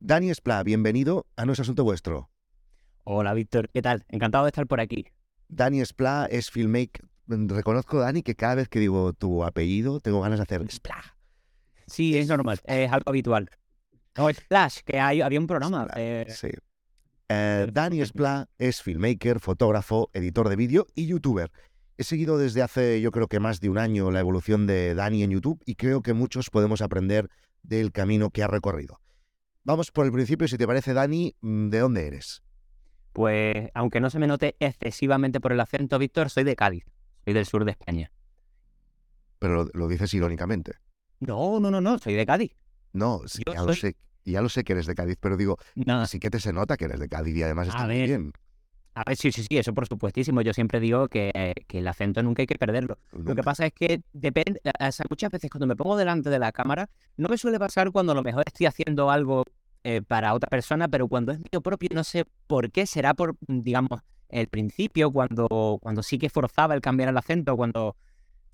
Dani Espla, bienvenido a No es Asunto Vuestro. Hola, Víctor, ¿qué tal? Encantado de estar por aquí. Dani Espla es filmmaker. Reconozco, Dani, que cada vez que digo tu apellido tengo ganas de hacer Spla. Sí, es normal, es algo habitual. No, Splash, que hay, había un programa. eh, Sí. Eh, Dani Espla es filmmaker, fotógrafo, editor de vídeo y youtuber. He seguido desde hace yo creo que más de un año la evolución de Dani en YouTube y creo que muchos podemos aprender del camino que ha recorrido. Vamos por el principio, si te parece, Dani, mm, ¿de dónde eres? Pues, aunque no se me note excesivamente por el acento, Víctor, soy de Cádiz. Soy del sur de España. Pero lo, lo dices irónicamente. No, no, no, no, soy de Cádiz. No, sí, ya lo sé, ya lo sé que eres de Cádiz, pero digo, No, sí que te se nota que eres de Cádiz y además está bien. A ver, sí, sí, sí, eso por supuestísimo. Yo siempre digo que, que el acento nunca hay que perderlo. Lo que pasa es que depende, o sea, muchas veces cuando me pongo delante de la cámara, no me suele pasar cuando a lo mejor estoy haciendo algo eh, para otra persona, pero cuando es mío propio, no sé por qué, será por, digamos, el principio, cuando, cuando sí que forzaba el cambiar el acento, cuando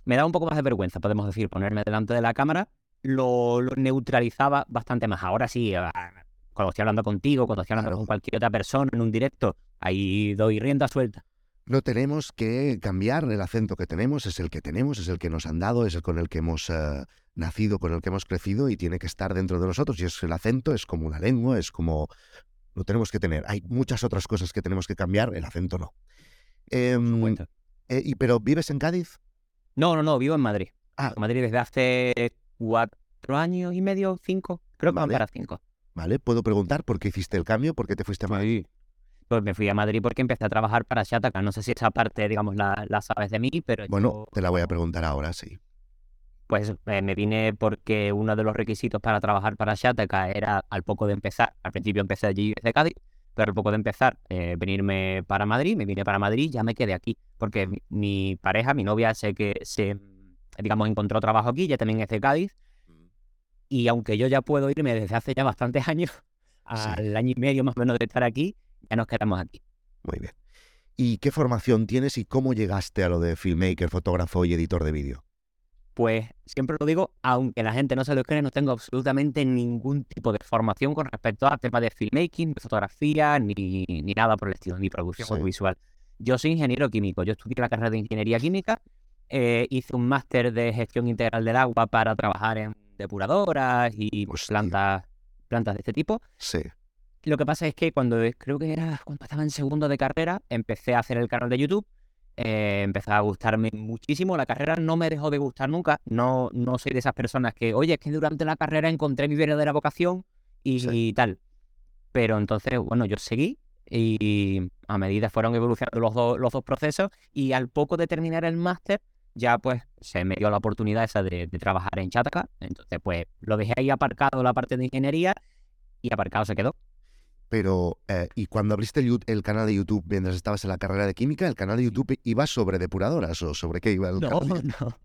me daba un poco más de vergüenza, podemos decir, ponerme delante de la cámara, lo, lo neutralizaba bastante más. Ahora sí, cuando estoy hablando contigo, cuando estoy hablando con cualquier otra persona en un directo, ahí doy rienda suelta. No tenemos que cambiar el acento que tenemos, es el que tenemos, es el que nos han dado, es el con el que hemos eh, nacido, con el que hemos crecido y tiene que estar dentro de nosotros. Y es el acento, es como una lengua, es como... Lo tenemos que tener. Hay muchas otras cosas que tenemos que cambiar, el acento no. Em, eh, y, ¿Pero vives en Cádiz? No, no, no, vivo en Madrid. Ah. En Madrid desde hace cuatro años y medio, cinco. Creo que Vale. para cinco. ¿Vale? ¿Puedo preguntar por qué hiciste el cambio? ¿Por qué te fuiste a Madrid? Pues me fui a Madrid porque empecé a trabajar para Shataka. No sé si esa parte, digamos, la, la sabes de mí, pero Bueno, yo, te la voy a preguntar ahora, sí. pues eh, me vine porque uno de los requisitos para trabajar para Shataka era al poco de empezar, al principio empecé allí desde Cádiz, pero al poco de empezar eh, venirme para Madrid, me vine para Madrid, ya me quedé aquí, porque mi, mi pareja, mi novia, sé que se, digamos, encontró trabajo aquí, ya también es de Cádiz, y aunque yo ya puedo irme desde hace ya bastantes años, al año y medio más o menos de estar aquí, ya nos quedamos aquí. Muy bien. ¿Y qué formación tienes y cómo llegaste a lo de filmmaker, fotógrafo y editor de vídeo? Pues siempre lo digo, aunque la gente no se lo cree, no tengo absolutamente ningún tipo de formación con respecto a temas de filmmaking, de fotografía, ni, ni nada por el estilo, ni producción Sí. audiovisual. Yo soy ingeniero químico, yo estudié la carrera de ingeniería química, eh, hice un máster de gestión integral del agua para trabajar en depuradoras y Hostia. plantas, plantas de este tipo. Sí. Lo que pasa es que cuando creo que era cuando estaba en segundo de carrera, empecé a hacer el canal de YouTube. eh, empezó a gustarme muchísimo. La carrera no me dejó de gustar nunca. No, no soy de esas personas que, oye, es que durante la carrera encontré mi verdadera vocación y, Sí. y tal. Pero entonces, bueno, yo seguí y a medida fueron evolucionando los, dos los dos procesos y al poco de terminar el máster, ya pues se me dio la oportunidad esa de, de trabajar en Chataka. Entonces, pues lo dejé ahí aparcado la parte de ingeniería y aparcado se quedó. Pero, eh, ¿y cuando abriste el, canal de YouTube mientras estabas en la carrera de química, el canal de YouTube iba sobre depuradoras o sobre qué iba el No, canal? no.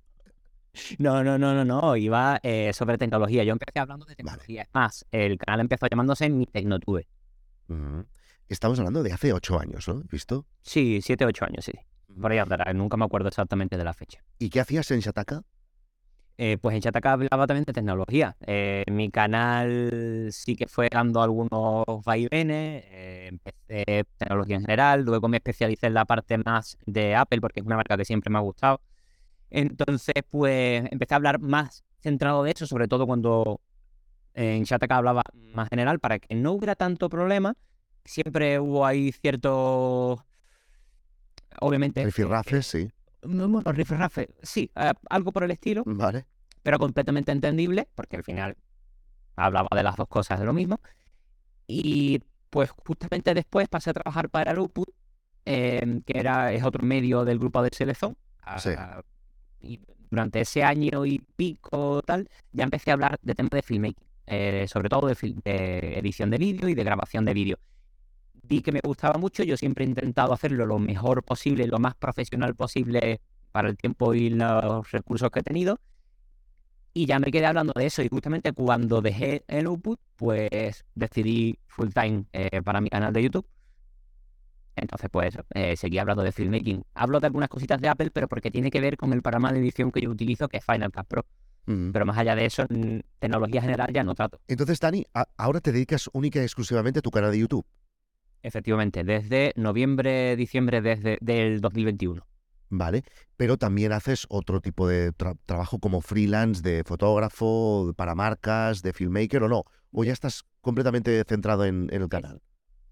No, no, no, no, no. Iba eh, sobre tecnología. Yo empecé hablando de Vale. tecnología. Es más, el canal empezó llamándose Mi Tecnotube. Ujú. Estamos hablando de hace ocho años, ¿no? ¿Visto? Sí, siete, ocho años, sí. Por ahí andará. Nunca me acuerdo exactamente de la fecha. ¿Y qué hacías en Shataka? Eh, pues en Chataka hablaba también de tecnología. Eh, mi canal sí que fue dando algunos vaivenes. eh, empecé tecnología en general. Luego me especialicé en la parte más de Apple porque es una marca que siempre me ha gustado. Entonces, pues empecé a hablar más centrado de eso, sobre todo cuando en Shataka hablaba más general para que no hubiera tanto problema. Siempre hubo ahí cierto. Obviamente. Rifirrafes, sí. No, Bueno, rifirrafe, sí, eh, algo por el estilo Vale. pero completamente entendible, porque al final hablaba de las dos cosas de lo mismo. Y pues justamente después pasé a trabajar para Luput, eh, que era, es otro medio del grupo de. Sí. Ah, y durante ese año y pico tal, ya empecé a hablar de temas de filmmaking, eh, sobre todo de, de edición de vídeo y de grabación de vídeo. Vi que me gustaba mucho, yo siempre he intentado hacerlo lo mejor posible, lo más profesional posible para el tiempo y los recursos que he tenido. Y ya me quedé hablando de eso. Y justamente cuando dejé el output, pues decidí full time eh, para mi canal de YouTube. Entonces, pues eh, seguí hablando de filmmaking. Hablo de algunas cositas de Apple, pero porque tiene que ver con el programa de edición que yo utilizo, que es Final Cut Pro. Ujú. pero más allá de eso, en tecnología general ya no trato. Entonces, Dani, ahora te dedicas única y exclusivamente a tu canal de YouTube. Efectivamente, desde noviembre, diciembre desde, del 2021. Vale, pero también haces otro tipo de tra- trabajo como freelance de fotógrafo, para marcas, de filmmaker o no, o ya estás completamente centrado en, en el canal.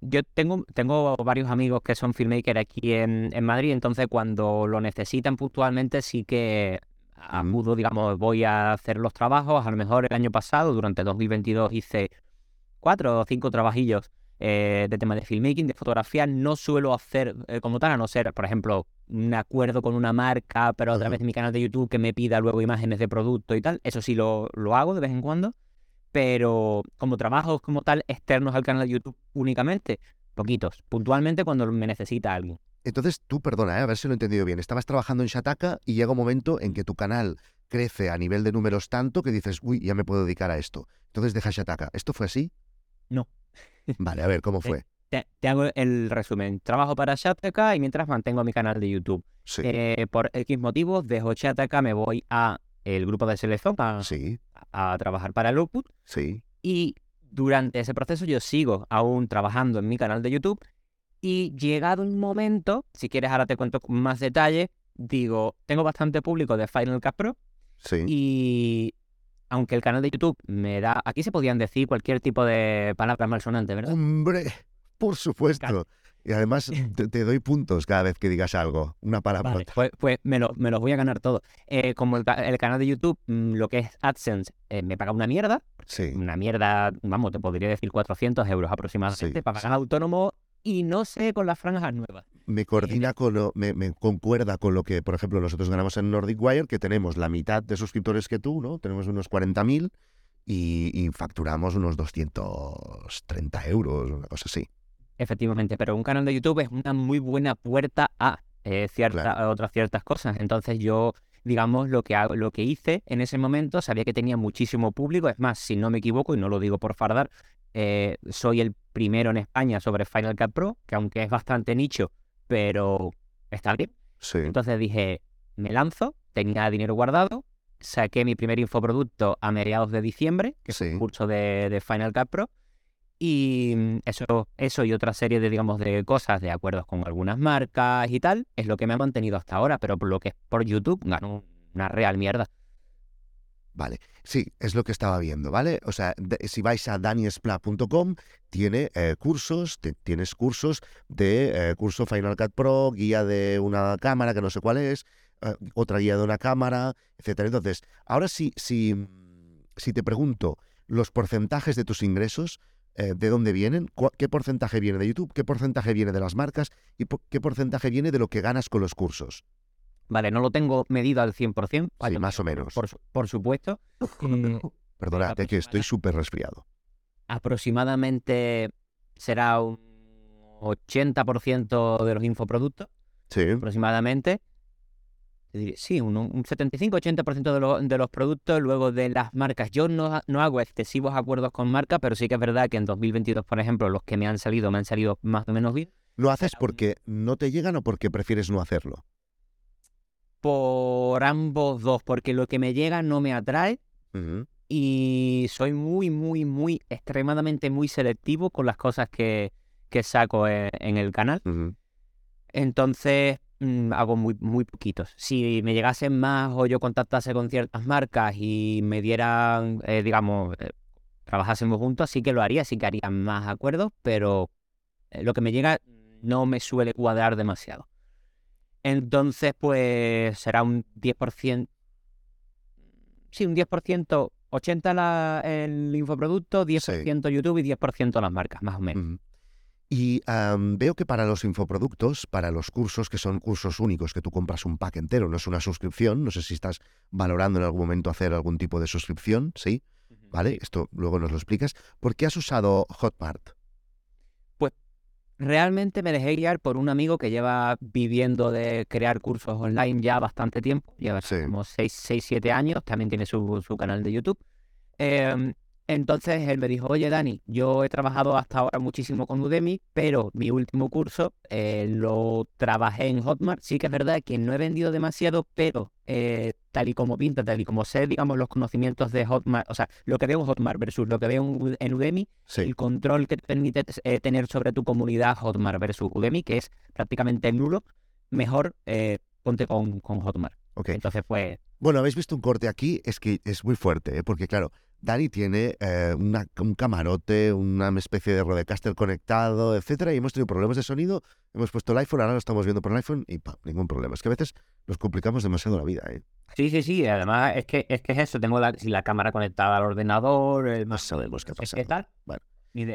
Yo tengo, tengo varios amigos que son filmmakers aquí en, en Madrid, entonces cuando lo necesitan puntualmente sí que acudo, digamos, voy a hacer los trabajos. A lo mejor el año pasado, durante 2022, hice cuatro o cinco trabajillos eh, de tema de filmmaking, de fotografía. No suelo hacer eh, como tal, a no ser, por ejemplo, un acuerdo con una marca, pero a través de mi canal de YouTube que me pida luego imágenes de producto y tal. Eso sí lo, lo hago de vez en cuando. Pero como trabajos como tal externos al canal de YouTube únicamente, poquitos. Puntualmente cuando me necesita alguien. Entonces, tú, perdona, ¿eh? a ver si lo he entendido bien, estabas trabajando en Shataka y llega un momento en que tu canal crece a nivel de números tanto que dices, uy, ya me puedo dedicar a esto. Entonces deja Shataka. ¿Esto fue así? No. Vale, a ver, ¿cómo Eh, fue? Te, te hago el resumen. Trabajo para Shataka y mientras mantengo mi canal de YouTube. Sí, Eh, por X motivos, dejo Shataka, me voy a el grupo de selección a, sí, a trabajar para el Output sí. y durante ese proceso yo sigo aún trabajando en mi canal de YouTube y llegado un momento, si quieres ahora te cuento con más detalle, digo, tengo bastante público de Final Cut Pro Sí. y aunque el canal de YouTube me da, aquí se podían decir cualquier tipo de palabras malsonantes, ¿verdad? Hombre, por supuesto. Y además te, te doy puntos cada vez que digas algo, una palabra. Vale, pues, pues me, lo- me los voy a ganar todo. Eh, como el, ca- el canal de YouTube, mm, lo que es AdSense, eh, me paga una mierda, Sí. una mierda, vamos, te podría decir 400 euros aproximadamente Sí, para pagar autónomo y no sé con las franjas nuevas. Me coordina con lo, me, me concuerda con lo que, por ejemplo, nosotros ganamos en Nordic Wire, que tenemos la mitad de suscriptores que tú, ¿no? Tenemos unos 40.000 y, y facturamos unos 230 euros, una cosa así. Efectivamente, pero un canal de YouTube es una muy buena puerta a eh, cierta- Claro. a otras ciertas cosas. Entonces yo, digamos, lo que hago, lo que hice en ese momento, sabía que tenía muchísimo público. Es más, si no me equivoco, y no lo digo por fardar, eh, soy el primero en España sobre Final Cut Pro, que aunque es bastante nicho, pero está bien. Sí. Entonces dije, me lanzo, tenía dinero guardado, saqué mi primer infoproducto a mediados de diciembre, que Sí. un curso de, de Final Cut Pro, y mm, eso, eso y otra serie de, digamos, de cosas, de acuerdos con algunas marcas y tal, es lo que me ha mantenido hasta ahora, pero por lo que es por YouTube, gano una real mierda. Vale, sí, es lo que estaba viendo, ¿vale? O sea, si vais a daniespla.com, tiene eh, cursos, te- tienes cursos de eh, curso Final Cut Pro, guía de una cámara que no sé cuál es, eh, otra guía de una cámara, etcétera. Entonces, ahora sí, si, si te pregunto los porcentajes de tus ingresos, eh, ¿de dónde vienen? ¿Cuá- ¿Qué porcentaje viene de YouTube? ¿Qué porcentaje viene de las marcas? ¿Y qué porcentaje viene de lo que ganas con los cursos? Vale, no lo tengo medido al 100%, Sí, vaya, más o menos. por, su- por supuesto. Perdonad, que estoy súper resfriado. aproximadamente será un 80% de los infoproductos. Sí. aproximadamente. Sí, un, un 75-80% de, lo- de los productos, luego de las marcas. Yo no, no hago excesivos acuerdos con marcas, pero sí que es verdad que en 2022, por ejemplo, los que me han salido me han salido más o menos bien. ¿Lo haces porque no te llegan o porque prefieres no hacerlo? Por ambos dos, porque lo que me llega no me atrae y soy muy, muy, muy, extremadamente muy selectivo con las cosas que, que saco en, en el canal. Entonces mm, hago muy, muy poquitos. Si me llegasen más o yo contactase con ciertas marcas y me dieran, eh, digamos, eh, trabajásemos juntos, sí que lo haría, sí que haría más acuerdos, pero eh, lo que me llega no me suele cuadrar demasiado. Entonces, pues será un 10%, sí, un 10%, 80% la, el infoproducto, 10% YouTube y 10% las marcas, más o menos. Y veo que para los infoproductos, para los cursos, que son cursos únicos, que tú compras un pack entero, no es una suscripción, no sé si estás valorando en algún momento hacer algún tipo de suscripción, ¿sí? ¿Vale? Sí. Esto luego nos lo explicas. ¿Por qué has usado Hotmart? Realmente me dejé guiar por un amigo que lleva viviendo de crear cursos online ya bastante tiempo, lleva Sí. como 6, 7 años, también tiene su, su canal de YouTube. Em, entonces él me dijo, oye Dani, yo he trabajado hasta ahora muchísimo con Udemy, pero mi último curso eh, lo trabajé en Hotmart. Sí que es verdad que no he vendido demasiado, pero eh, tal y como pinta, tal y como sé, digamos, los conocimientos de Hotmart, o sea, lo que veo en Hotmart versus lo que veo en Udemy, el control que te permite eh, tener sobre tu comunidad Hotmart versus Udemy, que es prácticamente nulo, mejor eh, ponte con, con Hotmart. Entonces, pues... Bueno, habéis visto un corte aquí, es que es muy fuerte, ¿eh? porque claro, Dani tiene eh, una, un camarote, una especie de Rodecaster conectado, etcétera, y hemos tenido problemas de sonido. Hemos puesto el iPhone, ahora lo estamos viendo por el iPhone y ¡pam! ningún problema. Es que a veces nos complicamos demasiado la vida. ¿eh? Sí, sí, sí. Además, es que es, que es eso. Tengo la, la cámara conectada al ordenador. El... No sabemos qué pasa. ¿Qué tal? Bueno.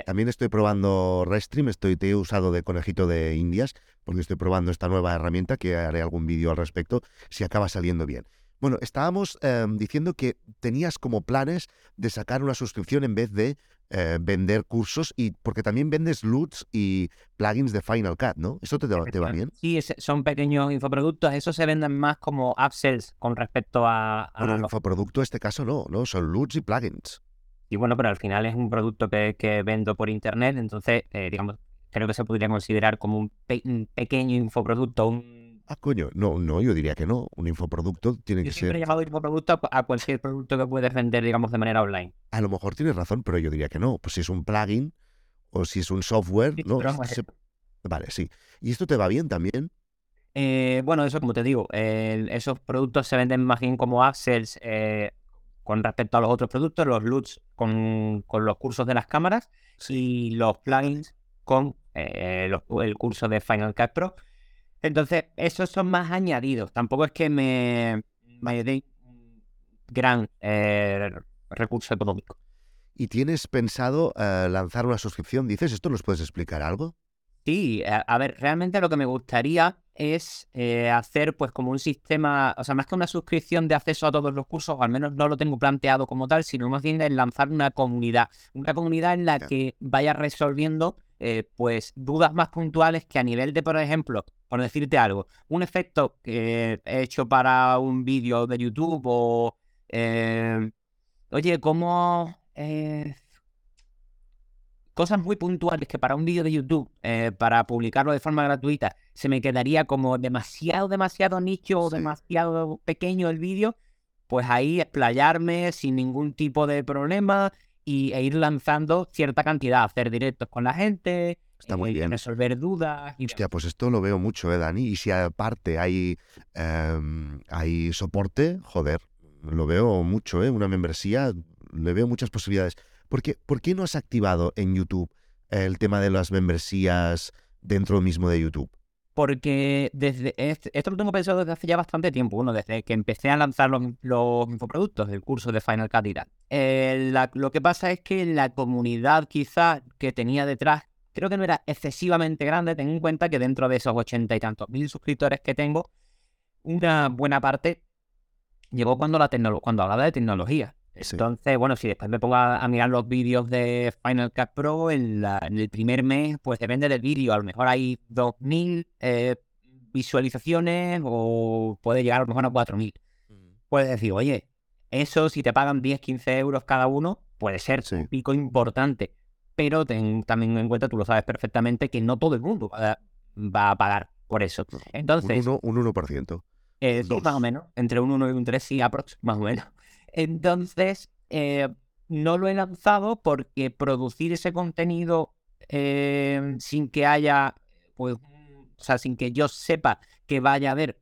También estoy probando Restream, estoy, te he usado de conejito de indias, porque estoy probando esta nueva herramienta que haré algún vídeo al respecto si acaba saliendo bien. Bueno, estábamos em, diciendo que tenías como planes de sacar una suscripción en vez de eh, vender cursos y porque también vendes LUTs y plugins de Final Cut, ¿no? ¿Eso te, te va bien? Sí, son pequeños infoproductos. Eso se venden más como upsells con respecto a... a bueno, infoproducto en este caso no, ¿no? Son LUTs y plugins. Y bueno, pero al final es un producto que, que vendo por internet, entonces, eh, digamos, creo que se podría considerar como un, un pequeño infoproducto, un Ah, coño, no, no, yo diría que no. Un infoproducto tiene que ser. Siempre he llamado infoproducto a cualquier producto que puedes vender, digamos, de manera online. A lo mejor tienes razón, pero yo diría que no. Pues si es un plugin o si es un software, no. Vale, sí. ¿Y esto te va bien también? Eh, bueno, eso como te digo, esos productos se venden más bien como upsells eh, con respecto a los otros productos, los LUTs con, con los cursos de las cámaras y los plugins con eh, el curso de Final Cut Pro entonces, esos son más añadidos. Tampoco es que me, me dé un gran eh, recurso económico. ¿Y tienes pensado eh, lanzar una suscripción? Dices, ¿esto nos puedes explicar algo? Sí, a, ver, realmente lo que me gustaría es eh, hacer pues como un sistema, o sea, más que una suscripción de acceso a todos los cursos, o al menos no lo tengo planteado como tal, sino más bien de lanzar una comunidad, una comunidad en la que vaya resolviendo eh, pues dudas más puntuales que a nivel de, por ejemplo, por decirte algo, un efecto que he hecho para un vídeo de YouTube o, eh, oye, ¿cómo... Eh, cosas muy puntuales que para un vídeo de YouTube, para publicarlo de forma gratuita, se me quedaría como demasiado, demasiado nicho o demasiado pequeño el vídeo, pues ahí explayarme sin ningún tipo de problema y, e ir lanzando cierta cantidad, hacer directos con la gente, Está muy eh, bien. resolver dudas. Y... Hostia, pues esto lo veo mucho, ¿eh, Dani? Y si aparte hay, em, hay soporte, joder, lo veo mucho, ¿eh? Una membresía, le veo muchas posibilidades. ¿Por qué, ¿Por qué no has activado en YouTube el tema de las membresías dentro mismo de YouTube? porque desde esto lo tengo pensado desde hace ya bastante tiempo, bueno, desde que empecé a lanzar los, los infoproductos del curso de Final Cut y. Eh, lo que pasa es que la comunidad quizá que tenía detrás, creo que no era excesivamente grande, ten en cuenta que dentro de esos ochenta y tantos mil suscriptores que tengo, una buena parte llegó cuando, la cuando hablaba de tecnología. Entonces, bueno, si después me pongo a, mirar los vídeos de Final Cut Pro, en, el primer mes, pues depende del vídeo. A lo mejor hay 2.000 eh, visualizaciones o puede llegar a lo mejor a 4.000. Puedes decir, oye, eso si te pagan 10, 15 euros cada uno, puede ser un pico importante. Pero ten también en cuenta, tú lo sabes perfectamente, que no todo el mundo va a, pagar por eso. Entonces... Un 1%. Un 1%. Eh, más o menos. Entre un 1 y un 3, sí, aprox, más o menos. Entonces, eh, no lo he lanzado porque producir ese contenido eh, sin que haya, pues, o sea, sin que yo sepa que vaya a haber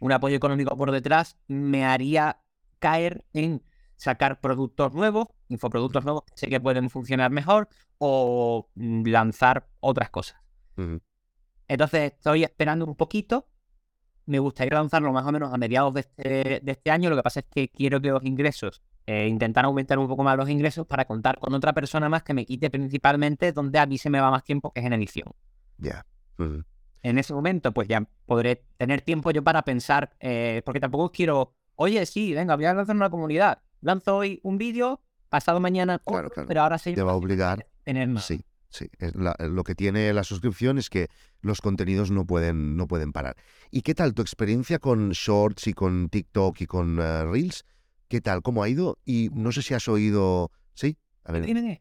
un apoyo económico por detrás, me haría caer en sacar productos nuevos, infoproductos nuevos que sé que pueden funcionar mejor, o mm, lanzar otras cosas. Entonces estoy esperando un poquito me gustaría lanzarlo más o menos a mediados de este, de este año. Lo que pasa es que quiero que los ingresos, eh, intentar aumentar un poco más los ingresos para contar con otra persona más que me quite principalmente donde a mí se me va más tiempo, que es en edición. Ya. En ese momento, pues ya podré tener tiempo yo para pensar, eh, porque tampoco quiero, oye, sí, venga, voy a lanzar una comunidad. Lanzo hoy un vídeo, pasado mañana, pero ahora sí. Te va a obligar. Tener más. Sí. Sí, lo que tiene la suscripción es que los contenidos no pueden, no pueden parar. ¿Y qué tal tu experiencia con Shorts y con TikTok y con eh, Reels? ¿Qué tal? ¿Cómo ha ido? Y no sé si has oído... ¿Sí? A ver.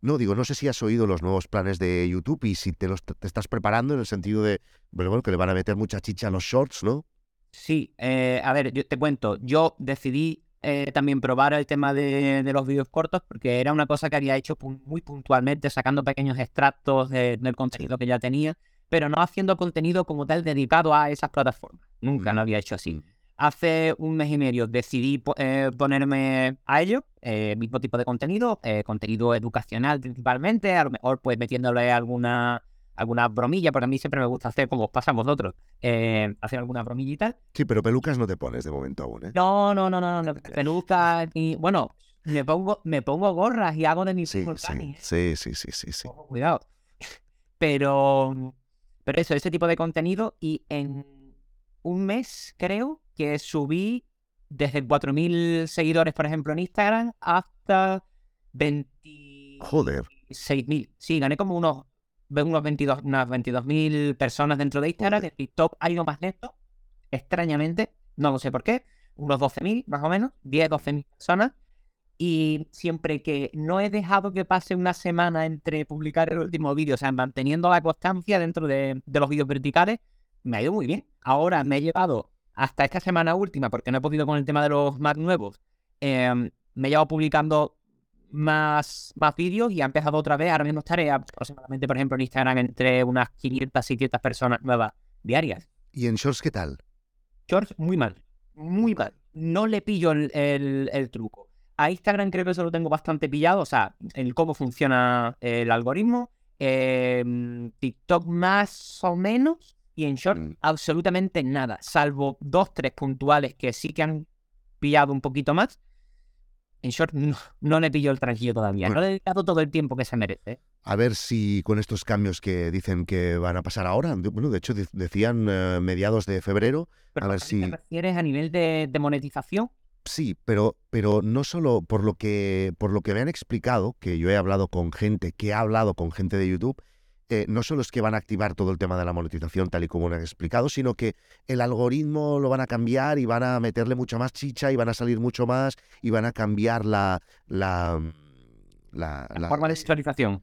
No, digo, no sé si has oído los nuevos planes de YouTube y si te los te estás preparando en el sentido de, bueno, que le van a meter mucha chicha a los shorts, ¿no? Sí, eh, a ver, yo te cuento, yo decidí eh, también probar el tema de, de los vídeos cortos porque era una cosa que había hecho muy puntualmente, sacando pequeños extractos de- del contenido que ya tenía, pero no haciendo contenido como tal dedicado a esas plataformas. Nunca Mm. lo había hecho así. Hace un mes y medio decidí po- eh, ponerme a ello, eh, mismo tipo de contenido, eh, contenido educacional principalmente, a lo mejor pues metiéndole alguna, alguna bromilla, porque a mí siempre me gusta hacer, como os pasa a vosotros, eh, hacer alguna bromilla y tal. Sí, pero pelucas no te pones de momento aún, ¿eh? No, no, no, no, no, pelucas ni... Bueno, me pongo, me pongo gorras y hago de mi Sí, sí, sí, sí, sí, sí, cuidado. Pero, pero eso, ese tipo de contenido y en un mes creo que subí desde 4.000 seguidores, por ejemplo, en Instagram hasta 26.000. Joder. Sí, gané como unos, unos 22, unas 22.000 personas dentro de Instagram. En TikTok ha ido más lento, extrañamente, no lo sé por qué, unos 12.000 más o menos, 10, 12.000 personas. Y siempre que no he dejado que pase una semana entre publicar el último vídeo, o sea, manteniendo la constancia dentro de, de los vídeos verticales, me ha ido muy bien. Ahora me he llevado hasta esta semana última, porque no he podido con el tema de los Mac nuevos, em, me he llevado publicando más, más vídeos y ha empezado otra vez. Ahora mismo estaré aproximadamente, por ejemplo, en Instagram entre unas 500, 600 personas nuevas diarias. ¿Y en Shorts qué tal? George, muy mal. Muy mal. No le pillo el, el- el truco. A Instagram creo que eso lo tengo bastante pillado. O sea, el cómo funciona el algoritmo. Em, TikTok más o menos. Y en Short Mm. absolutamente nada. Salvo dos, tres puntuales que sí que han pillado un poquito más. En Short no, no le pillo el tranquillo todavía. No le he dedicado todo el tiempo que se merece. A ver si con estos cambios que dicen que van a pasar ahora, bueno, de hecho de- decían eh, mediados de febrero, Pero A ver ¿a qué si- te refieres a nivel de, de monetización? sí, pero, pero no solo por lo que por lo que me han explicado, que yo he hablado con gente, que ha hablado con gente de YouTube, eh, no solo es que van a activar todo el tema de la monetización tal y como me han explicado, sino que el algoritmo lo van a cambiar y van a meterle mucha más chicha y van a salir mucho más y van a cambiar la la, la, La la- forma de visualización.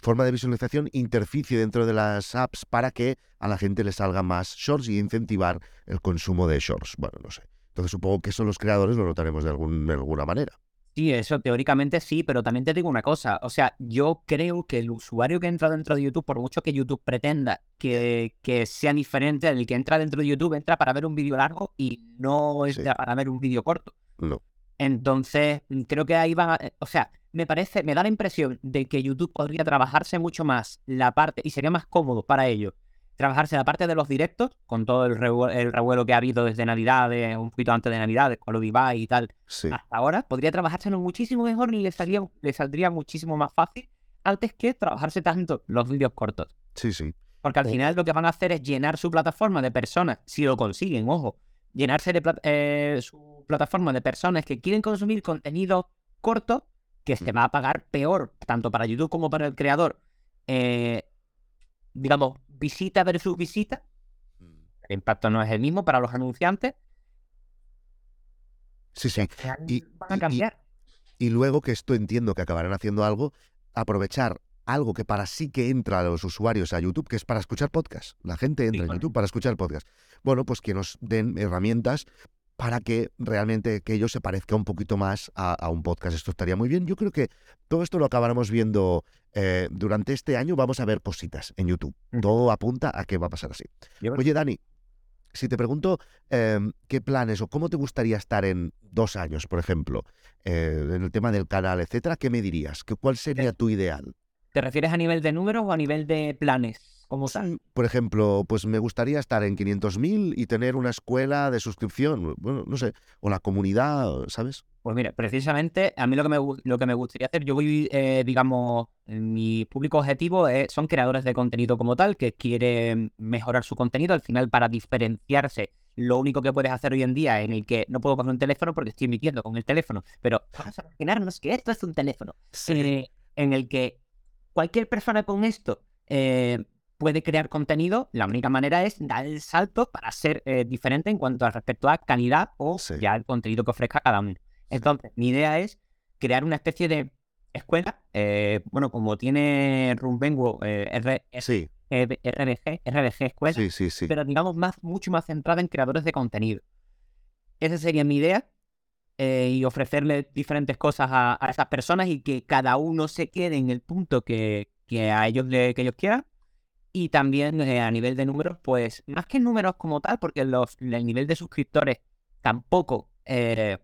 forma de visualización, interficie dentro de las apps para que a la gente le salga más shorts y incentivar el consumo de shorts. Bueno, no sé. Entonces supongo que eso los creadores lo notaremos de, algún- de alguna manera. Sí, eso teóricamente sí, pero también te digo una cosa. O sea, yo creo que el usuario que entra dentro de YouTube, por mucho que YouTube pretenda que, que sea diferente, el que entra dentro de YouTube entra para ver un vídeo largo y no Sí. entra para ver un vídeo corto. No. Entonces, mm, creo que ahí va. eh, O sea, me parece, me da la impresión de que YouTube podría trabajarse mucho más la parte, y sería más cómodo para ello, trabajarse la parte de los directos, con todo el, revue- el revuelo que ha habido desde Navidades, un poquito antes de Navidades, con lo y tal, Sí. hasta ahora, podría trabajárselo muchísimo mejor y le, salía, le saldría muchísimo más fácil antes que trabajarse tanto los vídeos cortos. Sí, sí. Porque al Oh. final lo que van a hacer es llenar su plataforma de personas, si lo consiguen, ojo, llenarse de plat- eh, su plataforma de personas que quieren consumir contenido corto que se va a pagar peor, tanto para YouTube como para el creador. Eh, digamos, visita versus visita, el impacto no es el mismo para los anunciantes. Sí, sí. Y- van a cambiar. Y luego que esto entiendo que acabarán haciendo algo, aprovechar algo que para sí que entra a los usuarios a YouTube, que es para escuchar podcast. La gente entra en claro. YouTube para escuchar podcast. Bueno, pues que nos den herramientas para que realmente que ello se parezca un poquito más a, a un podcast. Esto estaría muy bien. Yo creo que todo esto lo acabaremos viendo eh, durante este año. Vamos a ver cositas en YouTube. Todo apunta a que va a pasar así. Oye, Dani, si te pregunto em, qué planes o cómo te gustaría estar en dos años, por ejemplo, eh, en el tema del canal, etcétera, ¿qué me dirías? ¿Qué, ¿Cuál sería tu ideal? ¿Te refieres a nivel de números o a nivel de planes? Como tal. Por ejemplo, pues me gustaría estar en 500.000 y tener una escuela de suscripción, bueno, no sé, o la comunidad, ¿sabes? Pues mira, precisamente a mí lo que me, lo que me gustaría hacer, yo voy, eh, digamos, mi público objetivo es- son creadores de contenido como tal, que quieren mejorar su contenido. Al final, para diferenciarse, lo único que puedes hacer hoy en día en el que no puedo coger un teléfono porque estoy emitiendo con el teléfono, pero vamos a imaginarnos que esto es un teléfono, eh, en el que cualquier persona con esto eh, puede crear contenido, la única manera es dar el salto para ser eh, diferente en cuanto al respecto a calidad o Sí. ya el contenido que ofrezca cada uno. Entonces, mi idea es crear una especie de escuela, eh, bueno, como tiene Rumbengo, eh, R- Sí, eh, RBG, RBG Escuela, Sí, sí, sí. pero digamos más, mucho más centrada en creadores de contenido. Esa sería mi idea y ofrecerle diferentes cosas a, a esas personas y que cada uno se quede en el punto que, que a ellos le, que ellos quieran. Y también eh, a nivel de números, pues más que números como tal, porque los, el nivel de suscriptores tampoco eh,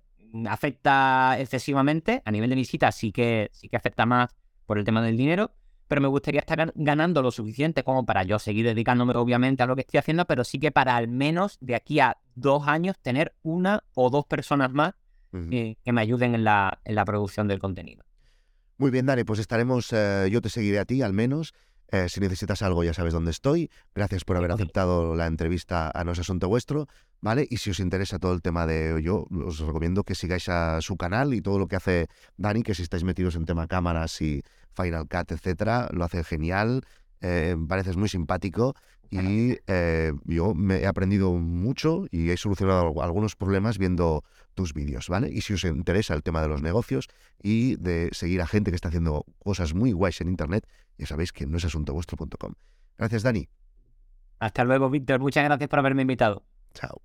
afecta excesivamente. A nivel de visitas sí que, sí que afecta más por el tema del dinero. Pero me gustaría estar gan- ganando lo suficiente como para yo seguir dedicándome obviamente a lo que estoy haciendo, pero sí que para al menos de aquí a dos años tener una o dos personas más Ujú. que, que me ayuden en la, en la producción del contenido. Muy bien, Dani, pues estaremos, eh, yo te seguiré a ti al menos. Eh, si necesitas algo ya sabes dónde estoy. Gracias por haber aceptado la entrevista a No es Asunto Vuestro, ¿vale? Y si os interesa todo el tema de yo, os recomiendo que sigáis a su canal y todo lo que hace Dani, que si estáis metidos en tema cámaras y Final Cut, etcétera, lo hace genial. Eh, pareces muy simpático y eh, yo me he aprendido mucho y he solucionado algu- algunos problemas viendo tus vídeos, ¿vale? Y si os interesa el tema de los negocios y de seguir a gente que está haciendo cosas muy guays en Internet, ya sabéis que no es asuntovuestro.com. Gracias, Dani. Hasta luego, Víctor. Muchas gracias por haberme invitado. Chao.